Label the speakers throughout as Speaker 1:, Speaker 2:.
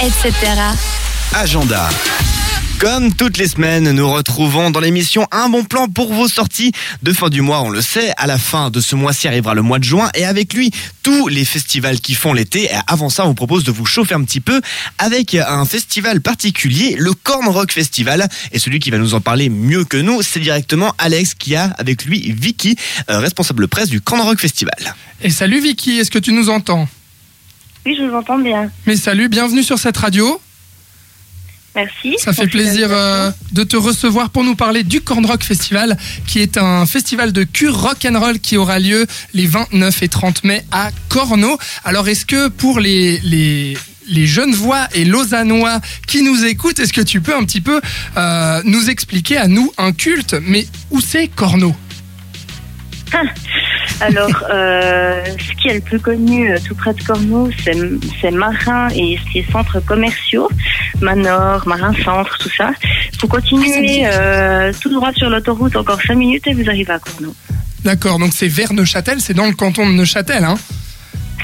Speaker 1: etc.
Speaker 2: Agenda. Comme toutes les semaines, nous retrouvons dans l'émission un bon plan pour vos sorties de fin du mois, on le sait. À la fin de ce mois-ci arrivera le mois de juin et avec lui, tous les festivals qui font l'été. Et avant ça, on vous propose de vous chauffer un petit peu avec un festival particulier, le Corn Rock Festival. Et celui qui va nous en parler mieux que nous, c'est directement Alex qui a avec lui Vicky, euh, responsable presse du Corn Rock Festival.
Speaker 3: Et salut Vicky, est-ce que tu nous entends?
Speaker 4: Oui, je vous entends bien.
Speaker 3: Mais salut, bienvenue sur cette radio.
Speaker 4: Merci.
Speaker 3: Ça fait plaisir euh, de te recevoir pour nous parler du Corn Rock Festival, qui est un festival de cure rock and roll qui aura lieu les 29 et 30 mai à Corno. Alors, est-ce que pour les, les les jeunes voix et lausannois qui nous écoutent, est-ce que tu peux un petit peu euh, nous expliquer à nous un culte? Mais où c'est Corno
Speaker 4: Alors, euh, ce qui est le plus connu euh, tout près de Cornou, c'est c'est Marin et ses centres commerciaux, Manor, Marin Centre, tout ça. Vous continuez euh, tout droit sur l'autoroute encore 5 minutes et vous arrivez à Cornou.
Speaker 3: D'accord, donc c'est vers Neuchâtel, c'est dans le canton de Neuchâtel, hein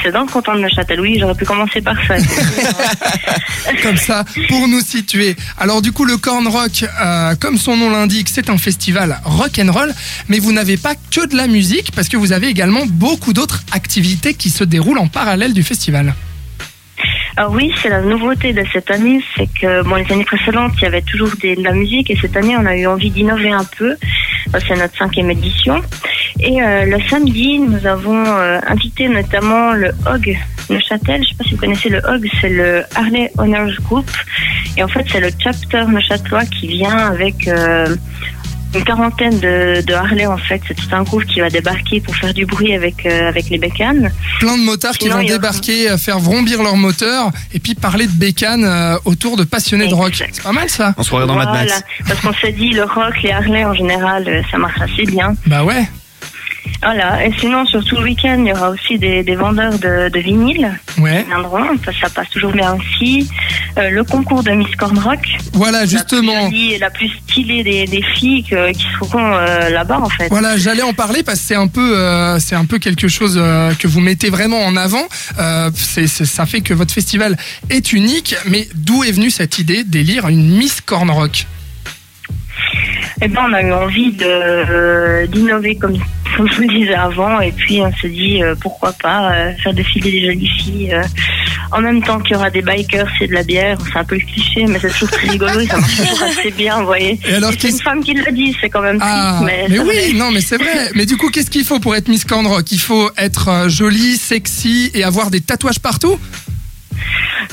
Speaker 4: C'est dans le canton de Neuchâtel, oui, j'aurais pu commencer par ça.
Speaker 3: comme ça pour nous situer. Alors du coup le Corn Rock, euh, comme son nom l'indique, c'est un festival rock and roll, mais vous n'avez pas que de la musique parce que vous avez également beaucoup d'autres activités qui se déroulent en parallèle du festival.
Speaker 4: Alors oui, c'est la nouveauté de cette année, c'est que bon, les années précédentes, il y avait toujours des- de la musique et cette année, on a eu envie d'innover un peu. C'est notre cinquième édition. Et euh, le samedi, nous avons euh, invité notamment le HOG Neuchâtel. Je ne sais pas si vous connaissez le HOG, c'est le Harley Owners Group. Et en fait, c'est le chapter neuchâtelois qui vient avec euh, une quarantaine de, de Harley. En fait, c'est tout un groupe qui va débarquer pour faire du bruit avec, euh, avec les bécanes.
Speaker 3: Plein de motards qui vont débarquer, euh, faire vrombir leur moteur et puis parler de bécane euh, autour de passionnés de rock. C'est pas mal ça
Speaker 2: En soirée dans Mad
Speaker 4: Voilà,
Speaker 2: Max.
Speaker 4: parce qu'on s'est dit le rock, les Harley en général, ça marche assez bien.
Speaker 3: Bah ouais.
Speaker 4: Voilà, et sinon sur tout le week-end, il y aura aussi des, des vendeurs de, de vinyle
Speaker 3: Ouais.
Speaker 4: qui viendront, ça, ça passe toujours bien aussi. Euh, le concours de Miss Corn Rock,
Speaker 3: Voilà,
Speaker 4: la
Speaker 3: justement.
Speaker 4: plus jolie et la plus stylée des, des filles que- qui seront euh, là-bas en fait.
Speaker 3: Voilà, j'allais en parler parce que c'est un peu, euh, c'est un peu quelque chose euh, que vous mettez vraiment en avant. Euh, c'est, c'est- ça fait que votre festival est unique. Mais d'où est venue cette idée d'élire une Miss Corn Rock
Speaker 4: Et ben on a eu envie de euh, d'innover comme comme je vous le disais avant, et puis on s'est dit euh, pourquoi pas euh, faire défiler des jolies filles euh, en même temps qu'il y aura des bikers et de la bière. C'est un peu le cliché, mais c'est toujours très rigolo et ça marche toujours assez bien, vous voyez.
Speaker 3: Et alors,
Speaker 4: Et c'est une femme qui l'a dit, c'est quand même
Speaker 3: Ah,
Speaker 4: triste, mais,
Speaker 3: oui, non, mais c'est vrai. Mais du coup, qu'est-ce qu'il faut pour être Miss Corn Rock Il faut être euh, jolie, sexy et avoir des tatouages partout?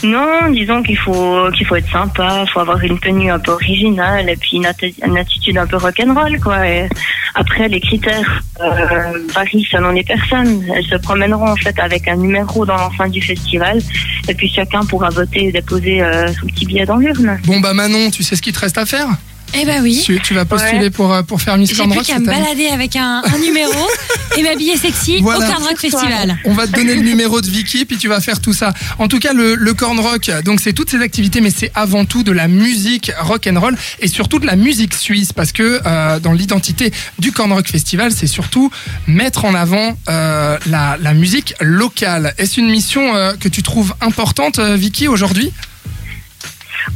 Speaker 4: Non, disons qu'il faut qu'il faut être sympa, il faut avoir une tenue un peu originale et puis une, atti- une attitude un peu rock'n'roll quoi. Et après les critères euh, varient selon les personnes. Elles se promèneront en fait avec un numéro dans l'enceinte du festival et puis chacun pourra voter et déposer euh, son petit billet dans l'urne.
Speaker 3: Bon, bah Manon, tu sais ce qu'il te reste à faire?
Speaker 1: Eh ben oui.
Speaker 3: tu, tu vas postuler pour, euh, pour faire Miss
Speaker 1: J'ai
Speaker 3: Corn
Speaker 1: plus
Speaker 3: Rock
Speaker 1: qu'à me balader avec un, un numéro et m'habiller sexy
Speaker 3: Voilà.
Speaker 1: au Corn Rock Festival.
Speaker 3: On va te donner le numéro de Vicky, puis tu vas faire tout ça. En tout cas, le, le corn rock, donc c'est toutes ces activités, mais c'est avant tout de la musique rock and roll et surtout de la musique suisse, parce que euh, dans l'identité du corn rock festival, c'est surtout mettre en avant euh, la, la musique locale. Est-ce une mission euh, que tu trouves importante, euh, Vicky, aujourd'hui?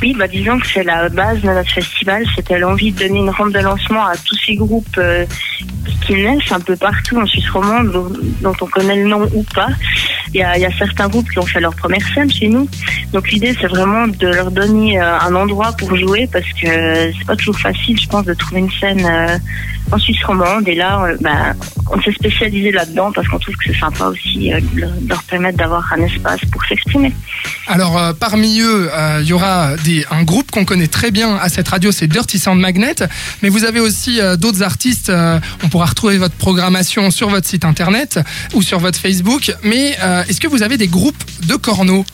Speaker 4: Oui, bah disons que c'est la base de notre festival. C'était l'envie de donner une rampe de lancement à tous ces groupes euh, qui naissent un peu partout en Suisse romande, dont, dont on connaît le nom ou pas. Il y, a, certains groupes qui ont fait leur première scène chez nous. Donc l'idée, c'est vraiment de leur donner euh, un endroit pour jouer parce que c'est pas toujours facile, je pense, de trouver une scène euh, en Suisse romande. Et là, euh, bah, on s'est spécialisé là-dedans parce qu'on trouve que c'est sympa aussi de leur- permettre d'avoir un espace pour s'exprimer.
Speaker 3: Alors parmi eux, il y aura un groupe qu'on connaît très bien à cette radio, c'est Dirty Sound Magnet. Mais vous avez aussi d'autres artistes. on pourra retrouver votre programmation sur votre site internet ou sur votre Facebook. Mais euh, est-ce que vous avez des groupes de corneaux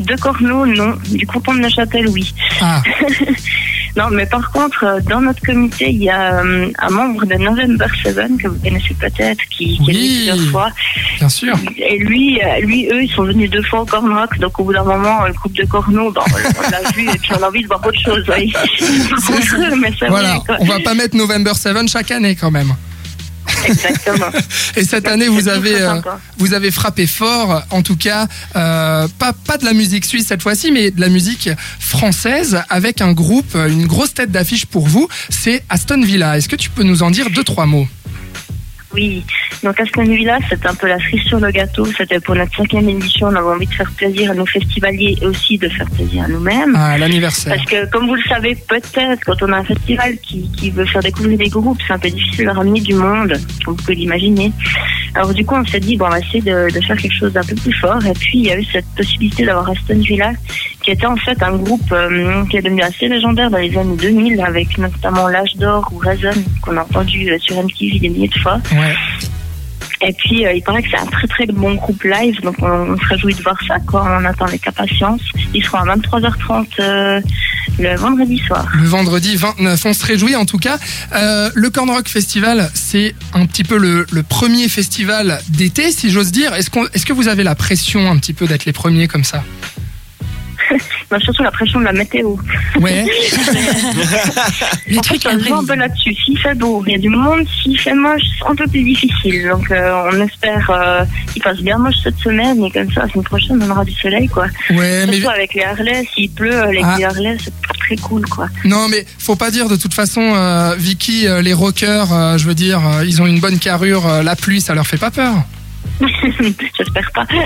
Speaker 4: De Corneau, non. Du canton de Neuchâtel, oui.
Speaker 3: Ah,
Speaker 4: Non, mais par contre, euh, dans notre comité, il y a euh, un membre de November Seven que vous connaissez peut-être, qui, qui est venu plusieurs fois.
Speaker 3: bien sûr.
Speaker 4: Et lui, lui, eux, ils sont venus deux fois au Corn Rock. Donc, au bout d'un moment, le groupe de Corneau, ben, on l'a vu et puis on a envie de voir autre chose. Ouais. Contre eux, mais
Speaker 3: Voilà,
Speaker 4: vrai.
Speaker 3: on va pas mettre November 7 chaque année quand même.
Speaker 4: Exactement.
Speaker 3: Et cette année, vous avez, euh, vous avez frappé fort, en tout cas, euh, pas, pas de la musique suisse cette fois-ci, mais de la musique française avec un groupe, une grosse tête d'affiche pour vous, c'est Aston Villa. Est-ce que tu peux nous en dire deux, trois mots?
Speaker 4: Oui, donc Aston Villa, c'était un peu la cerise sur le gâteau. C'était pour notre cinquième édition. On avait envie de faire plaisir à nos festivaliers et aussi de faire plaisir à nous-mêmes.
Speaker 3: à l'anniversaire
Speaker 4: Parce que, comme vous le savez, peut-être, quand on a un festival qui, qui veut faire découvrir des groupes, c'est un peu difficile de ramener du monde, comme vous pouvez l'imaginer. Alors, du coup, on s'est dit, bon, on va essayer de, de faire quelque chose d'un peu plus fort. Et puis, il y a eu cette possibilité d'avoir Aston Villa, qui était en fait un groupe euh, qui est devenu assez légendaire dans les années 2000, avec notamment L'âge d'or ou Raison, qu'on a entendu euh, sur MTV des milliers de fois.
Speaker 3: Ouais.
Speaker 4: Et puis, euh, il paraît que c'est un très très bon groupe live, donc on, on se réjouit de voir ça, quoi. On attend avec impatience. Ils seront à 23h30 euh, le vendredi soir.
Speaker 3: Le vendredi 29, on se réjouit en tout cas. Euh, le Corn Rock Festival, c'est un petit peu le, le premier festival d'été, si j'ose dire. Est-ce que vous avez la pression un petit peu d'être les premiers comme ça?
Speaker 4: Bah, surtout la pression de la météo.
Speaker 3: Ouais.
Speaker 1: Le
Speaker 4: en fait,
Speaker 1: truc
Speaker 4: on joue un peu là-dessus. S'il fait beau, il y a du monde. S'il fait moche, c'est un peu plus difficile. Donc, euh, on espère euh, qu'il fasse bien moche cette semaine. Et comme ça, la semaine prochaine, on aura du soleil, quoi.
Speaker 3: Ouais, mais
Speaker 4: Surtout avec les Harley. S'il pleut, avec
Speaker 3: Ah.
Speaker 4: les Harley, c'est très cool, quoi.
Speaker 3: non, mais faut pas dire de toute façon, euh, Vicky, euh, les rockers, euh, je veux dire, euh, ils ont une bonne carrure. euh, la pluie, ça leur fait pas peur.
Speaker 4: J'espère pas.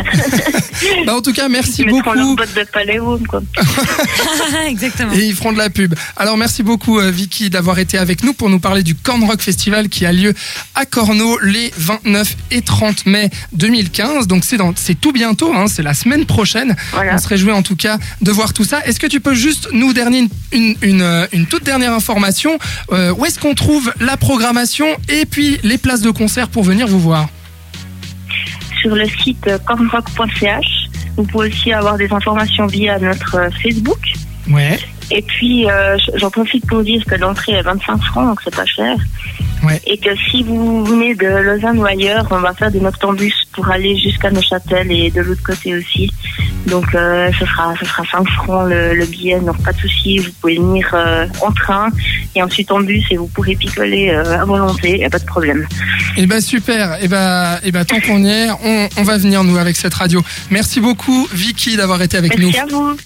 Speaker 3: Bah, en tout cas, merci
Speaker 4: Ils mettront leurs
Speaker 3: beaucoup.
Speaker 4: bottes de paléo, quoi.
Speaker 1: Exactement.
Speaker 3: Et ils feront de la pub. Alors merci beaucoup euh, Vicky d'avoir été avec nous pour nous parler du Corn Rock Festival qui a lieu à Corneau les 29 et 30 mai 2015. Donc c'est dans c'est tout bientôt, hein, c'est la semaine prochaine.
Speaker 4: Voilà.
Speaker 3: On se réjouit en tout cas de voir tout ça. Est-ce que tu peux juste nous donner une, une, une, euh, une toute dernière information Euh, Où est-ce qu'on trouve la programmation et puis les places de concert pour venir vous voir?
Speaker 4: Sur le site euh, cornrock.ch. Vous pouvez aussi avoir des informations via notre euh, Facebook.
Speaker 3: Ouais.
Speaker 4: Et puis, euh, j'en profite pour dire que l'entrée est 25 francs, donc c'est pas cher.
Speaker 3: Ouais.
Speaker 4: Et que si vous venez de Lausanne ou ailleurs, on va faire des noctambus pour aller jusqu'à Neuchâtel et de l'autre côté aussi. Donc, euh, ce sera, ce sera 5 francs le, le billet, donc pas de souci. Vous pouvez venir euh, en train et ensuite en bus et vous pourrez picoler euh, à volonté, y a pas de problème.
Speaker 3: Eh ben super. Eh ben, eh ben tant qu'on y est, on, on va venir nous avec cette radio. Merci beaucoup Vicky d'avoir été avec nous.
Speaker 4: Merci à vous.